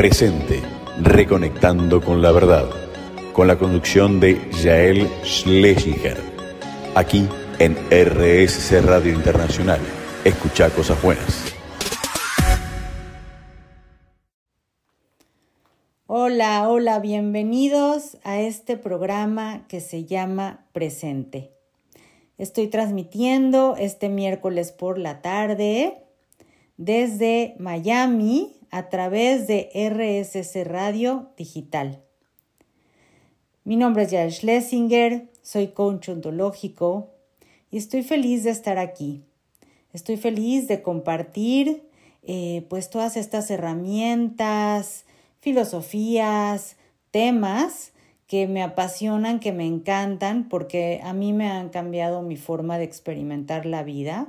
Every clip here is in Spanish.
Presente, reconectando con la verdad, con la conducción de Jael Schlesinger, aquí en RSC Radio Internacional. Escucha cosas buenas. Hola, hola, bienvenidos a este programa que se llama Presente. Estoy transmitiendo este miércoles por la tarde desde Miami a través de RSC Radio Digital. Mi nombre es Jael Schlesinger, soy coach ontológico y estoy feliz de estar aquí. Estoy feliz de compartir eh, pues todas estas herramientas, filosofías, temas que me apasionan, que me encantan, porque a mí me han cambiado mi forma de experimentar la vida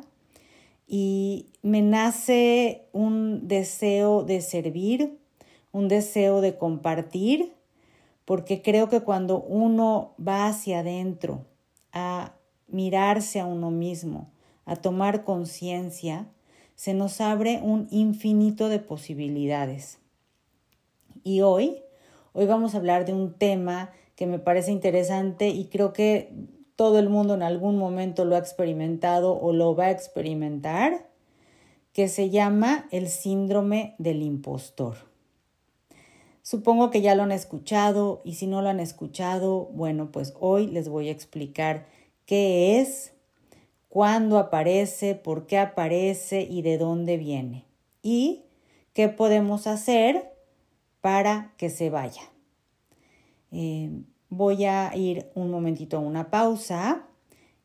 y me nace un deseo de servir, un deseo de compartir, porque creo que cuando uno va hacia adentro a mirarse a uno mismo, a tomar conciencia, se nos abre un infinito de posibilidades. Y hoy, hoy vamos a hablar de un tema que me parece interesante y creo que todo el mundo en algún momento lo ha experimentado o lo va a experimentar, que se llama el síndrome del impostor. Supongo que ya lo han escuchado y si no lo han escuchado, bueno, pues hoy les voy a explicar qué es, cuándo aparece, por qué aparece y de dónde viene. Y qué podemos hacer para que se vaya. Eh, voy a ir un momentito a una pausa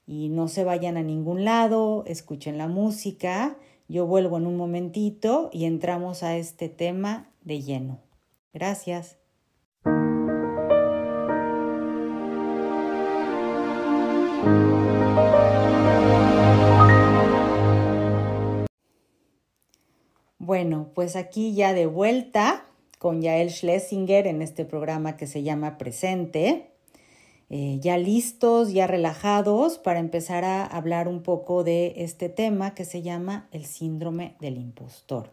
y no se vayan a ningún lado, escuchen la música. Yo vuelvo en un momentito y entramos a este tema de lleno. Gracias. Bueno, pues aquí ya de vuelta con Yael Schlesinger en este programa que se llama Presente. Eh, ya listos, ya relajados para empezar a hablar un poco de este tema que se llama el síndrome del impostor.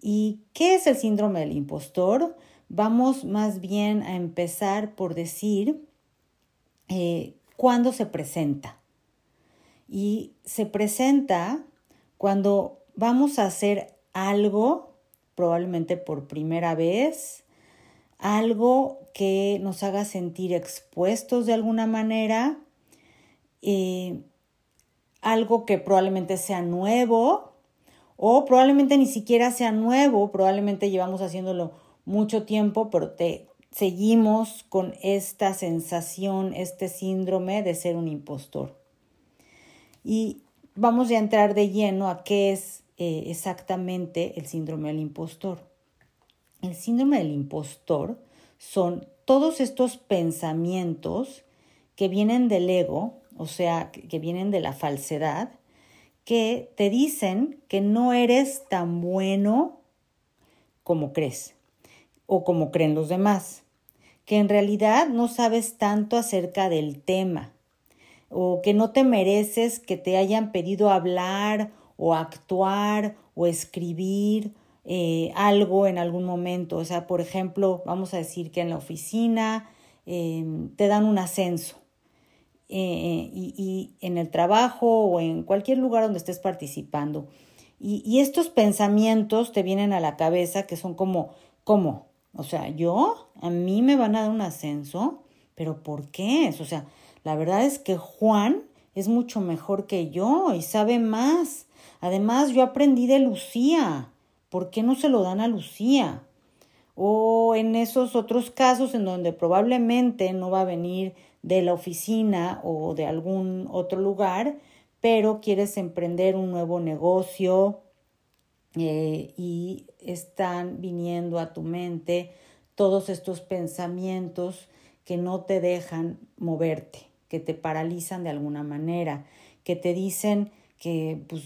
¿Y qué es el síndrome del impostor? Vamos más bien a empezar por decir eh, cuándo se presenta. Y se presenta cuando vamos a hacer algo probablemente por primera vez, algo que nos haga sentir expuestos de alguna manera, eh, algo que probablemente sea nuevo o probablemente ni siquiera sea nuevo, probablemente llevamos haciéndolo mucho tiempo, pero te, seguimos con esta sensación, este síndrome de ser un impostor. Y vamos a entrar de lleno a qué es eh, exactamente el síndrome del impostor. El síndrome del impostor son todos estos pensamientos que vienen del ego, o sea, que vienen de la falsedad, que te dicen que no eres tan bueno como crees o como creen los demás, que en realidad no sabes tanto acerca del tema o que no te mereces que te hayan pedido hablar o actuar o escribir eh, algo en algún momento. O sea, por ejemplo, vamos a decir que en la oficina em, te dan un ascenso eh, y, en el trabajo o en cualquier lugar donde estés participando. Y, y, estos pensamientos te vienen a la cabeza que son como, ¿cómo? O sea, yo, a mí me van a dar un ascenso, pero ¿por qué? O sea, la verdad es que Juan es mucho mejor que yo y sabe más Además, yo aprendí de Lucía. ¿Por qué no se lo dan a Lucía? O en esos otros casos en donde probablemente no va a venir de la oficina o de algún otro lugar, pero quieres emprender un nuevo negocio eh, y están viniendo a tu mente todos estos pensamientos que no te dejan moverte, que te paralizan de alguna manera, que te dicen que pues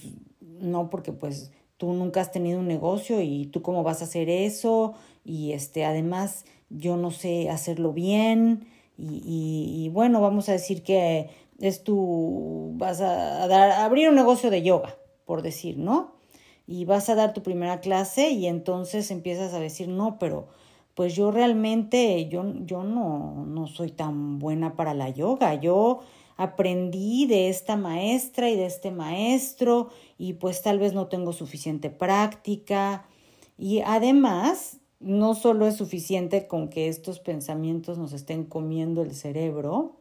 no porque pues tú nunca has tenido un negocio y tú cómo vas a hacer eso y este además yo no sé hacerlo bien y, bueno vamos a decir que es tu vas a, dar abrir un negocio de yoga por decir no y vas a dar tu primera clase y entonces empiezas a decir, no, pero pues yo realmente, yo, yo no, no soy tan buena para la yoga, yo aprendí de esta maestra y de este maestro y pues tal vez no tengo suficiente práctica. Y además no solo es suficiente con que estos pensamientos nos estén comiendo el cerebro,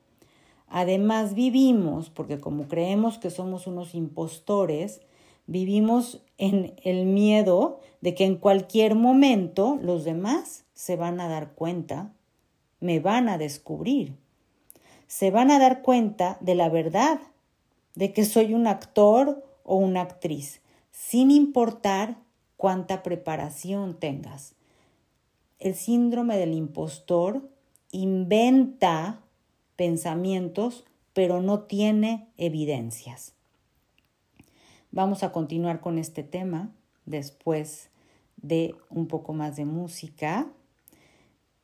además vivimos, porque como creemos que somos unos impostores, vivimos en el miedo de que en cualquier momento los demás se van a dar cuenta, me van a descubrir, se van a dar cuenta de la verdad, de que soy un actor o una actriz, sin importar cuánta preparación tengas. El síndrome del impostor inventa pensamientos, pero no tiene evidencias. Vamos a continuar con este tema después de un poco más de música.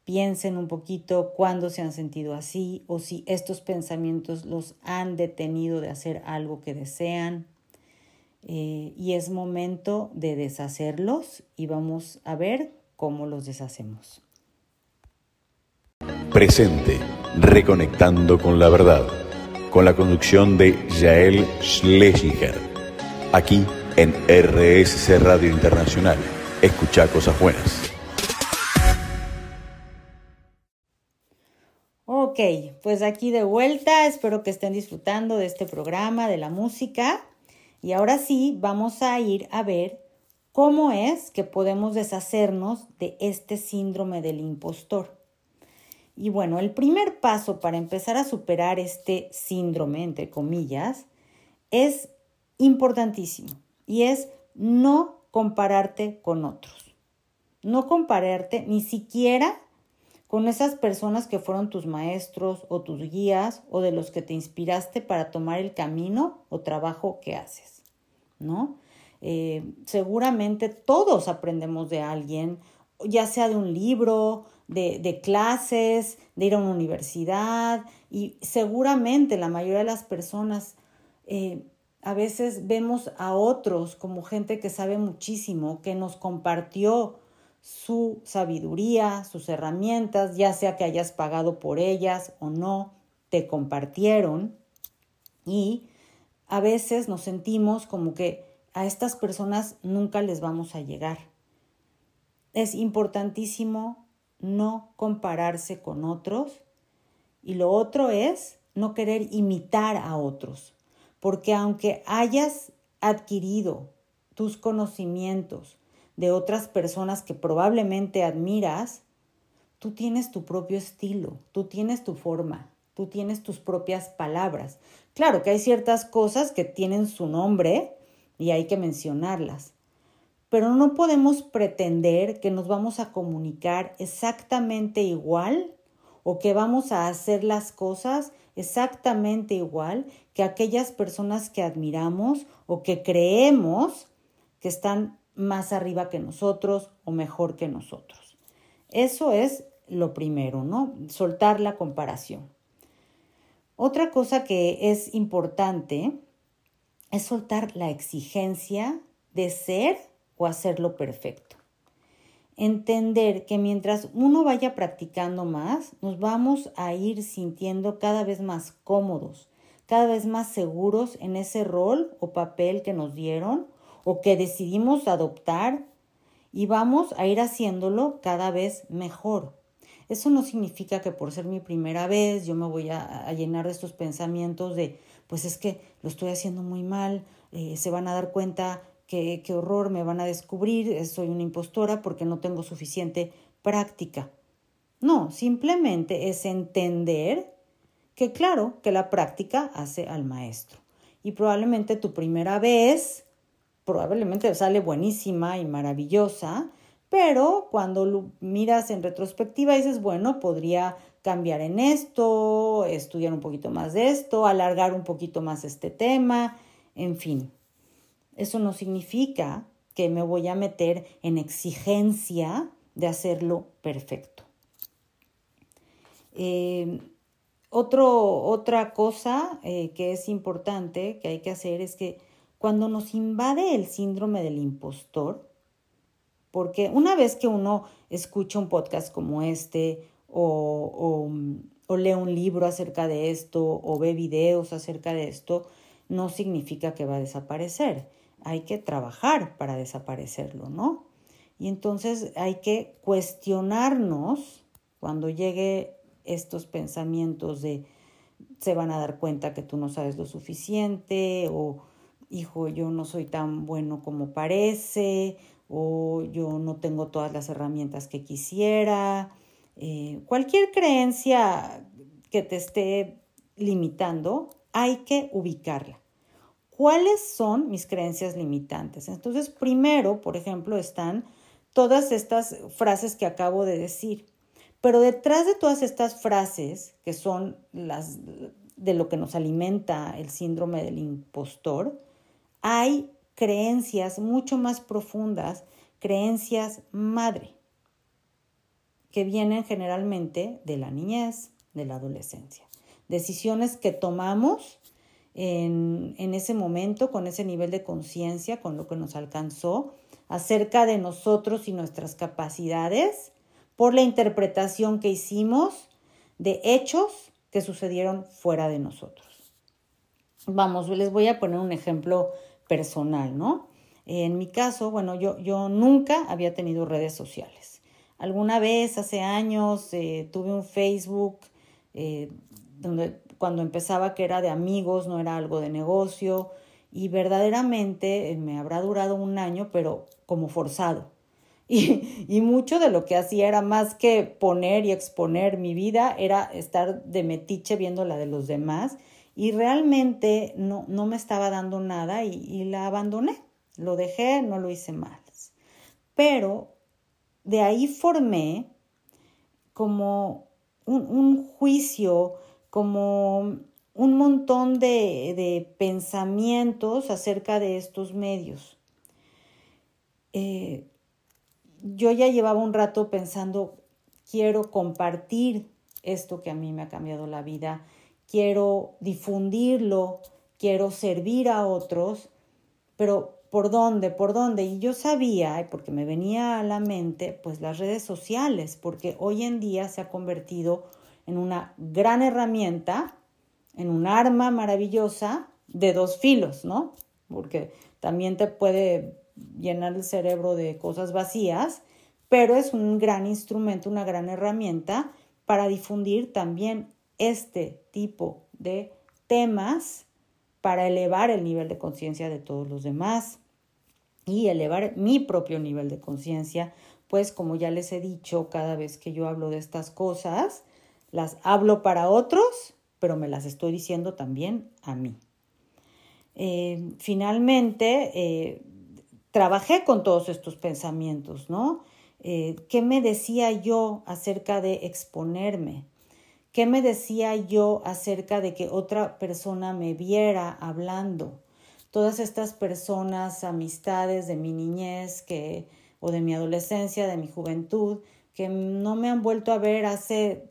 Piensen un poquito cuándo se han sentido así o si estos pensamientos los han detenido de hacer algo que desean. Eh, y es momento de deshacerlos y vamos a ver cómo los deshacemos. Presente, reconectando con la verdad, con la conducción de Jael Schlesinger, aquí en RSC Radio Internacional. Escucha cosas buenas. Ok, pues aquí de vuelta, espero que estén disfrutando de este programa, de la música. Y ahora sí, vamos a ir a ver cómo es que podemos deshacernos de este síndrome del impostor. Y bueno, el primer paso para empezar a superar este síndrome, entre comillas, es importantísimo y es no compararte con otros. No compararte ni siquiera con esas personas que fueron tus maestros o tus guías o de los que te inspiraste para tomar el camino o trabajo que haces, ¿no? Eh, seguramente todos aprendemos de alguien, ya sea de un libro, de, clases, de ir a una universidad y seguramente la mayoría de las personas eh, a veces vemos a otros como gente que sabe muchísimo, que nos compartió su sabiduría, sus herramientas, ya sea que hayas pagado por ellas o no, te compartieron y a veces nos sentimos como que a estas personas nunca les vamos a llegar. Es importantísimo no compararse con otros y lo otro es no querer imitar a otros, porque aunque hayas adquirido tus conocimientos, de otras personas que probablemente admiras, tú tienes tu propio estilo, tú tienes tu forma, tú tienes tus propias palabras. Claro que hay ciertas cosas que tienen su nombre y hay que mencionarlas, pero no podemos pretender que nos vamos a comunicar exactamente igual o que vamos a hacer las cosas exactamente igual que aquellas personas que admiramos o que creemos que están más arriba que nosotros o mejor que nosotros. Eso es lo primero, ¿no? Soltar la comparación. Otra cosa que es importante es soltar la exigencia de ser o hacerlo perfecto. Entender que mientras uno vaya practicando más, nos vamos a ir sintiendo cada vez más cómodos, cada vez más seguros en ese rol o papel que nos dieron o que decidimos adoptar y vamos a ir haciéndolo cada vez mejor. Eso no significa que por ser mi primera vez yo me voy a, llenar de estos pensamientos de, pues es que lo estoy haciendo muy mal, eh, se van a dar cuenta que qué horror, me van a descubrir, eh, soy una impostora porque no tengo suficiente práctica. No, simplemente es entender que claro, que la práctica hace al maestro. Y probablemente tu primera vez probablemente sale buenísima y maravillosa, pero cuando lo miras en retrospectiva dices, bueno, podría cambiar en esto, estudiar un poquito más de esto, alargar un poquito más este tema, en fin. Eso no significa que me voy a meter en exigencia de hacerlo perfecto. Eh, otro, otra cosa eh, que es importante que hay que hacer es que cuando nos invade el síndrome del impostor, porque una vez que uno escucha un podcast como este o, lee un libro acerca de esto o ve videos acerca de esto, no significa que va a desaparecer. Hay que trabajar para desaparecerlo, ¿no? Y entonces hay que cuestionarnos cuando llegue estos pensamientos de se van a dar cuenta que tú no sabes lo suficiente o hijo, yo no soy tan bueno como parece o yo no tengo todas las herramientas que quisiera. Eh, cualquier creencia que te esté limitando, hay que ubicarla. ¿Cuáles son mis creencias limitantes? Entonces, primero, por ejemplo, están todas estas frases que acabo de decir. Pero detrás de todas estas frases, que son las de lo que nos alimenta el síndrome del impostor, hay creencias mucho más profundas, creencias madre, que vienen generalmente de la niñez, de la adolescencia. Decisiones que tomamos en, en ese momento, con ese nivel de conciencia, con lo que nos alcanzó, acerca de nosotros y nuestras capacidades por la interpretación que hicimos de hechos que sucedieron fuera de nosotros. Vamos, les voy a poner un ejemplo personal, ¿no? En mi caso, bueno, yo, yo nunca había tenido redes sociales. Alguna vez, hace años, eh, tuve un Facebook eh, donde cuando empezaba que era de amigos, no era algo de negocio, y verdaderamente eh, me habrá durado un año, pero como forzado. Y, y, mucho de lo que hacía era más que poner y exponer mi vida, era estar de metiche viendo la de los demás y realmente no, no me estaba dando nada y, la abandoné. Lo dejé, no lo hice mal. Pero de ahí formé como un, un juicio, como un montón de, de, pensamientos acerca de estos medios. Eh, yo ya llevaba un rato pensando, quiero compartir esto que a mí me ha cambiado la vida, quiero difundirlo, quiero servir a otros, pero ¿por dónde? ¿Por dónde? Y yo sabía, porque me venía a la mente, pues las redes sociales, porque hoy en día se ha convertido en una gran herramienta, en un arma maravillosa de dos filos, ¿no? Porque también te puede llenar el cerebro de cosas vacías, pero es un gran instrumento, una gran herramienta para difundir también este tipo de temas para elevar el nivel de conciencia de todos los demás y elevar mi propio nivel de conciencia, pues como ya les he dicho, cada vez que yo hablo de estas cosas, las hablo para otros, pero me las estoy diciendo también a mí. Eh, finalmente, eh, trabajé con todos estos pensamientos, ¿no? Eh, ¿Qué me decía yo acerca de exponerme? ¿Qué me decía yo acerca de que otra persona me viera hablando? Todas estas personas, amistades de mi niñez que, o de mi adolescencia, de mi juventud, que no me han vuelto a ver hace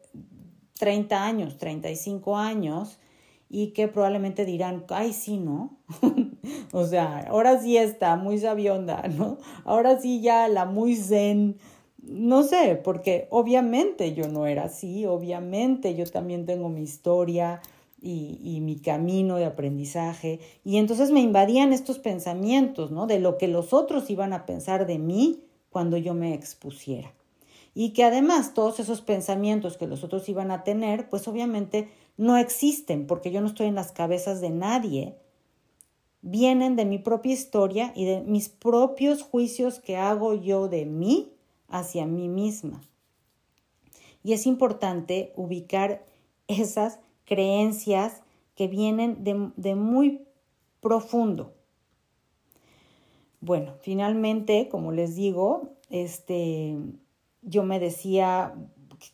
30 años, 35 años, y que probablemente dirán, ay, sí, ¿no? o sea, ahora sí está muy sabionda, ¿no? Ahora sí ya la muy zen no sé, porque obviamente yo no era así, obviamente yo también tengo mi historia y, mi camino de aprendizaje, y entonces me invadían estos pensamientos, ¿no? De lo que los otros iban a pensar de mí cuando yo me expusiera. Y que además todos esos pensamientos que los otros iban a tener, pues obviamente no existen, porque yo no estoy en las cabezas de nadie, vienen de mi propia historia y de mis propios juicios que hago yo de mí hacia mí misma. Y es importante ubicar esas creencias que vienen de, muy profundo. Bueno, finalmente, como les digo, este, yo me decía,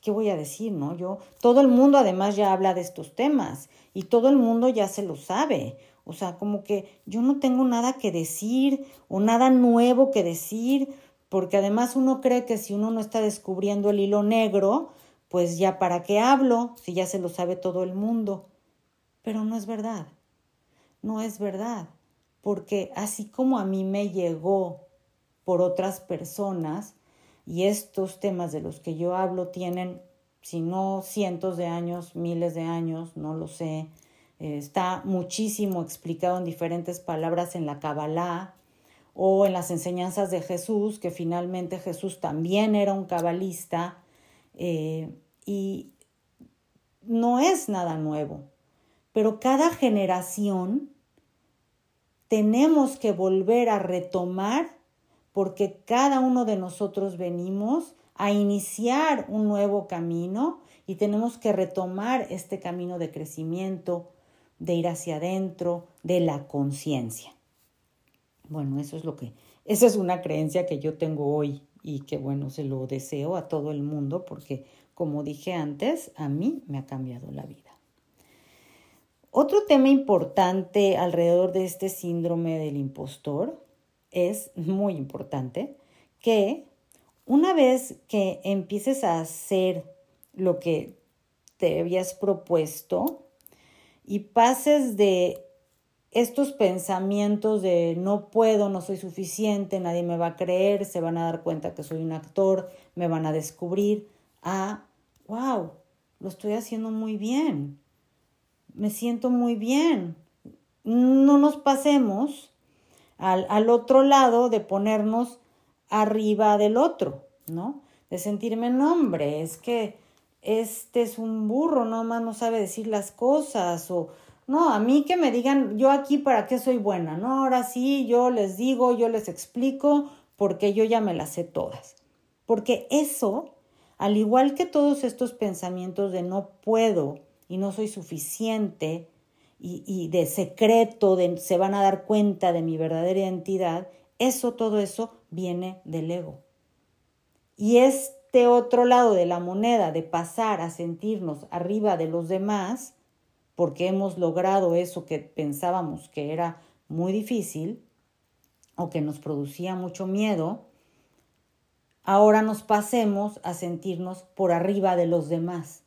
¿qué voy a decir? No, yo, todo el mundo además ya habla de estos temas y todo el mundo ya se lo sabe. O sea, como que yo no tengo nada que decir o nada nuevo que decir porque además uno cree que si uno no está descubriendo el hilo negro, pues ya para qué hablo si ya se lo sabe todo el mundo. Pero no es verdad, no es verdad. porque así como a mí me llegó por otras personas, y estos temas de los que yo hablo tienen, si no cientos de años, miles de años, no lo sé, eh, está muchísimo explicado en diferentes palabras en la Kabbalah o en las enseñanzas de Jesús, que finalmente Jesús también era un cabalista, eh, y no es nada nuevo, pero cada generación tenemos que volver a retomar porque cada uno de nosotros venimos a iniciar un nuevo camino y tenemos que retomar este camino de crecimiento, de ir hacia adentro, de la conciencia. Bueno, eso es lo que, esa es una creencia que yo tengo hoy y que bueno, se lo deseo a todo el mundo porque como dije antes, a mí me ha cambiado la vida. Otro tema importante alrededor de este síndrome del impostor es muy importante que una vez que empieces a hacer lo que te habías propuesto y pases de estos pensamientos de no puedo, no soy suficiente, nadie me va a creer, se van a dar cuenta que soy un actor, me van a descubrir, a, wow, lo estoy haciendo muy bien, me siento muy bien. No nos pasemos al, otro lado de ponernos arriba del otro, ¿no? De sentirme, no, hombre, es que este es un burro, nomás no sabe decir las cosas, o no, a mí que me digan, yo aquí para qué soy buena, ¿no? Ahora sí, yo les digo, yo les explico, porque yo ya me las sé todas. Porque eso, al igual que todos estos pensamientos de no puedo y no soy suficiente, y, de secreto, de, se van a dar cuenta de mi verdadera identidad, eso, todo eso viene del ego. Y este otro lado de la moneda, de pasar a sentirnos arriba de los demás, porque hemos logrado eso que pensábamos que era muy difícil o que nos producía mucho miedo, ahora nos pasemos a sentirnos por arriba de los demás,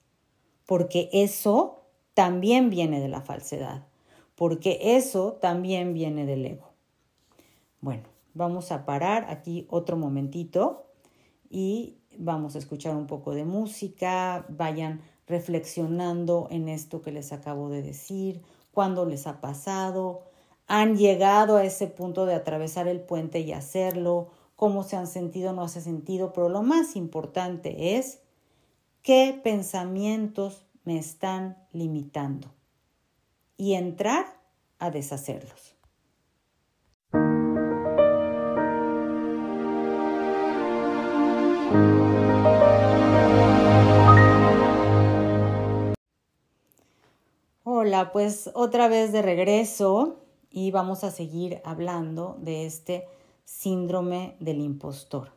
porque eso también viene de la falsedad, porque eso también viene del ego. Bueno, vamos a parar aquí otro momentito y vamos a escuchar un poco de música, vayan reflexionando en esto que les acabo de decir, cuándo les ha pasado, han llegado a ese punto de atravesar el puente y hacerlo, cómo se han sentido, no se sentido, pero lo más importante es qué pensamientos me están limitando y entrar a deshacerlos. Hola, pues otra vez de regreso y vamos a seguir hablando de este síndrome del impostor.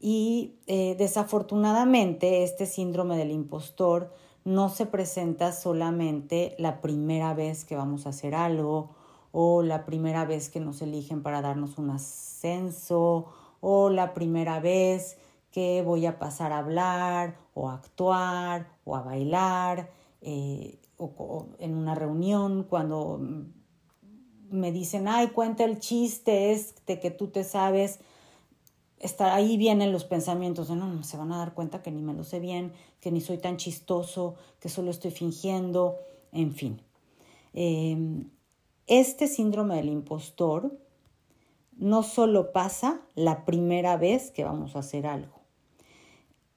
Y eh, desafortunadamente este síndrome del impostor no se presenta solamente la primera vez que vamos a hacer algo o la primera vez que nos eligen para darnos un ascenso o la primera vez que voy a pasar a hablar o a actuar o a bailar eh, o, en una reunión cuando me dicen, ay, cuenta el chiste, es de que tú te sabes está, ahí vienen los pensamientos de no, no, se van a dar cuenta que ni me lo sé bien, que ni soy tan chistoso, que solo estoy fingiendo, en fin. Em, este síndrome del impostor no solo pasa la primera vez que vamos a hacer algo.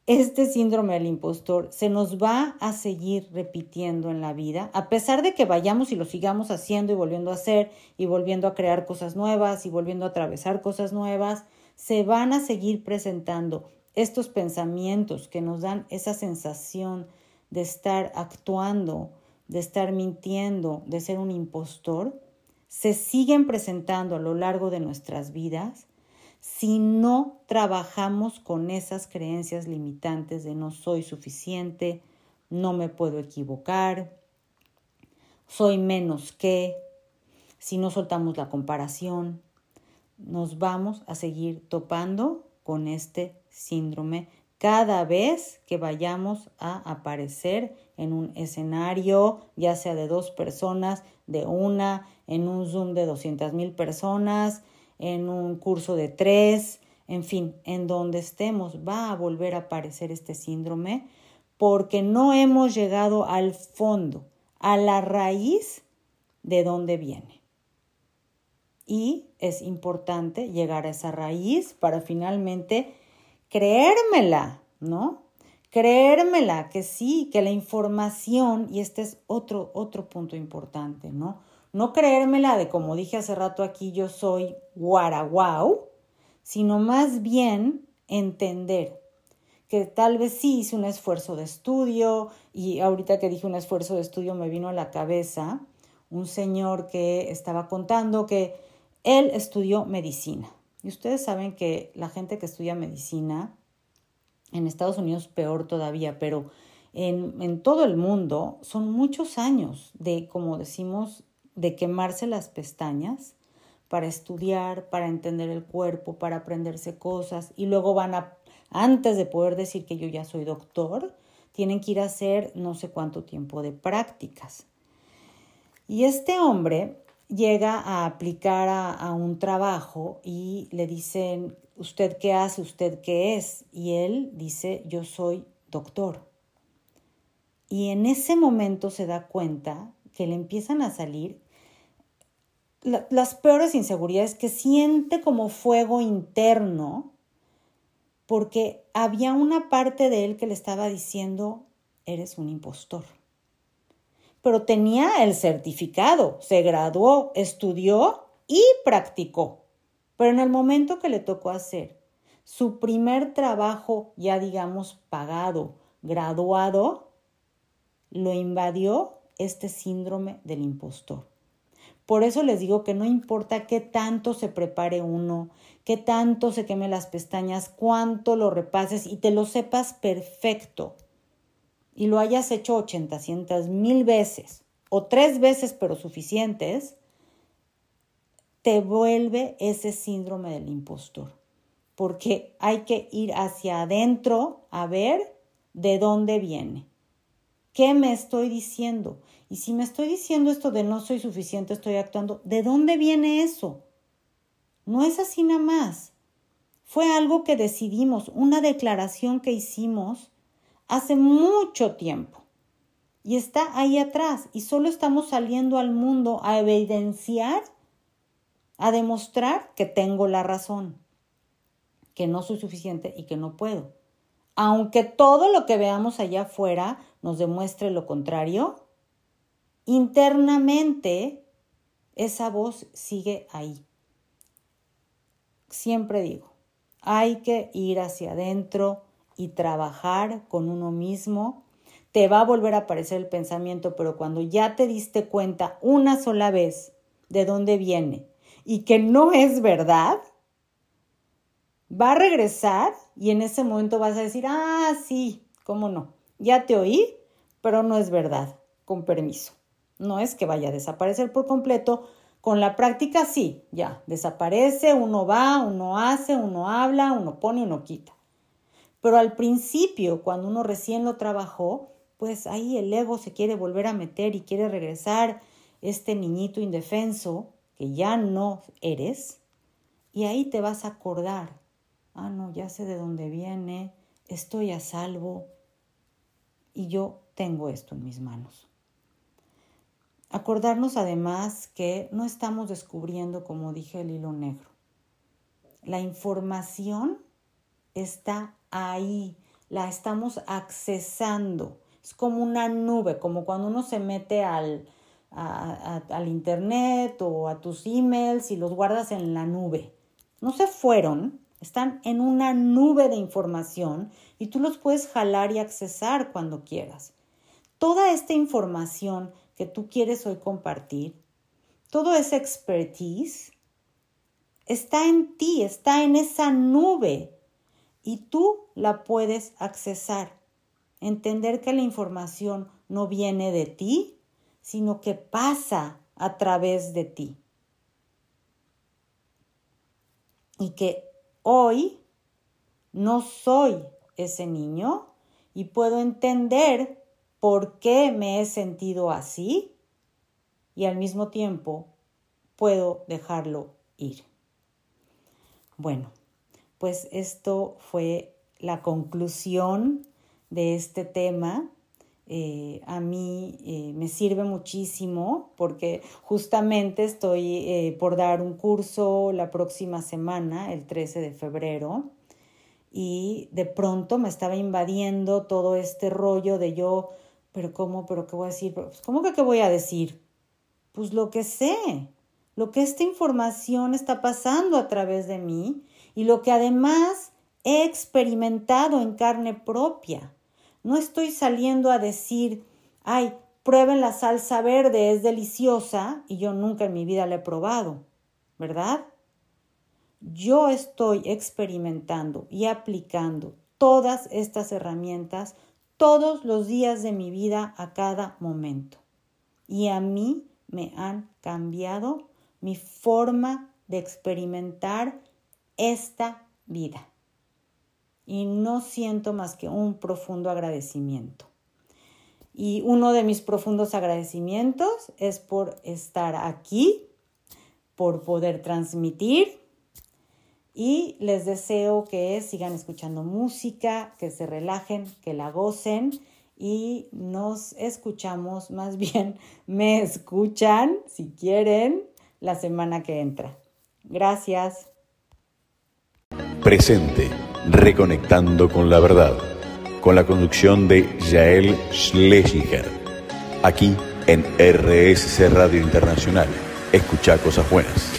Este síndrome del impostor se nos va a seguir repitiendo en la vida, a pesar de que vayamos y lo sigamos haciendo y volviendo a hacer y volviendo a crear cosas nuevas y volviendo a atravesar cosas nuevas se van a seguir presentando estos pensamientos que nos dan esa sensación de estar actuando, de estar mintiendo, de ser un impostor, se siguen presentando a lo largo de nuestras vidas si no trabajamos con esas creencias limitantes de no soy suficiente, no me puedo equivocar, soy menos que, si no soltamos la comparación, nos vamos a seguir topando con este síndrome cada vez que vayamos a aparecer en un escenario, ya sea de dos personas, de una, en un Zoom de 200 mil personas, en un curso de tres, en fin, en donde estemos, va a volver a aparecer este síndrome porque no hemos llegado al fondo, a la raíz de dónde viene. Y es importante llegar a esa raíz para finalmente creérmela, ¿no? Creérmela que sí, que la información, y este es otro, otro punto importante, ¿no? No creérmela de como dije hace rato aquí, yo soy guaraguau, sino más bien entender que tal vez sí hice un esfuerzo de estudio y ahorita que dije un esfuerzo de estudio me vino a la cabeza un señor que estaba contando que él estudió medicina. Y ustedes saben que la gente que estudia medicina, en Estados Unidos peor todavía, pero en, en todo el mundo son muchos años de, como decimos, de quemarse las pestañas para estudiar, para entender el cuerpo, para aprenderse cosas y luego van a, antes de poder decir que yo ya soy doctor, tienen que ir a hacer no sé cuánto tiempo de prácticas. Y este hombre llega a aplicar a, a, un trabajo y le dicen, ¿usted qué hace? ¿Usted qué es? Y él dice, yo soy doctor. Y en ese momento se da cuenta que le empiezan a salir las peores inseguridades, que siente como fuego interno, porque había una parte de él que le estaba diciendo, eres un impostor. Pero tenía el certificado, se graduó, estudió y practicó. Pero en el momento que le tocó hacer su primer trabajo, ya digamos, pagado, graduado, lo invadió este síndrome del impostor. Por eso les digo que no importa qué tanto se prepare uno, qué tanto se queme las pestañas, cuánto lo repases y te lo sepas perfecto y lo hayas hecho 80, cientos, mil veces o tres veces pero suficientes, te vuelve ese síndrome del impostor. Porque hay que ir hacia adentro a ver de dónde viene. ¿Qué me estoy diciendo? Y si me estoy diciendo esto de no soy suficiente, estoy actuando, ¿de dónde viene eso? No es así nada más. Fue algo que decidimos, una declaración que hicimos hace mucho tiempo. Y está ahí atrás. Y solo estamos saliendo al mundo a evidenciar, a demostrar que tengo la razón, que no soy suficiente y que no puedo. Aunque todo lo que veamos allá afuera nos demuestre lo contrario, internamente esa voz sigue ahí. Siempre digo, hay que ir hacia adentro y trabajar con uno mismo. Te va a volver a aparecer el pensamiento, pero cuando ya te diste cuenta una sola vez de dónde viene y que no es verdad, va a regresar y en ese momento vas a decir, ah, sí, cómo no, ya te oí, pero no es verdad, con permiso. No es que vaya a desaparecer por completo. Con la práctica sí, ya, desaparece, uno va, uno hace, uno habla, uno pone, uno quita. Pero al principio, cuando uno recién lo trabajó, pues ahí el ego se quiere volver a meter y quiere regresar este niñito indefenso que ya no eres. Y ahí te vas a acordar, ah, no, ya sé de dónde viene, estoy a salvo y yo tengo esto en mis manos. Acordarnos además que no estamos descubriendo, como dije, el hilo negro. La información está ahí, la estamos accesando. Es como una nube, como cuando uno se mete al, al internet o a tus emails y los guardas en la nube. No se fueron, están en una nube de información y tú los puedes jalar y accesar cuando quieras. Toda esta información que tú quieres hoy compartir, todo ese expertise está en ti, está en esa nube y tú la puedes accesar. Entender que la información no viene de ti, sino que pasa a través de ti. Y que hoy no soy ese niño y puedo entender por qué me he sentido así y al mismo tiempo puedo dejarlo ir. Bueno, pues esto fue la conclusión de este tema. Eh, a mí eh, me sirve muchísimo porque justamente estoy eh, por dar un curso la próxima semana, el 13 de febrero, y de pronto me estaba invadiendo todo este rollo de yo, pero ¿cómo? ¿Pero qué voy a decir? Pues, ¿Cómo que qué voy a decir? Pues lo que sé, lo que esta información está pasando a través de mí y lo que además he experimentado en carne propia. No estoy saliendo a decir, ay, prueben la salsa verde, es deliciosa y yo nunca en mi vida la he probado, ¿verdad? Yo estoy experimentando y aplicando todas estas herramientas todos los días de mi vida a cada momento. Y a mí me han cambiado mi forma de experimentar esta vida. Y no siento más que un profundo agradecimiento. Y uno de mis profundos agradecimientos es por estar aquí, por poder transmitir y les deseo que sigan escuchando música, que se relajen, que la gocen y nos escuchamos, más bien me escuchan si quieren la semana que entra. Gracias. Presente, reconectando con la verdad, con la conducción de Yael Schlesinger, aquí en RSC Radio Internacional. Escucha cosas buenas.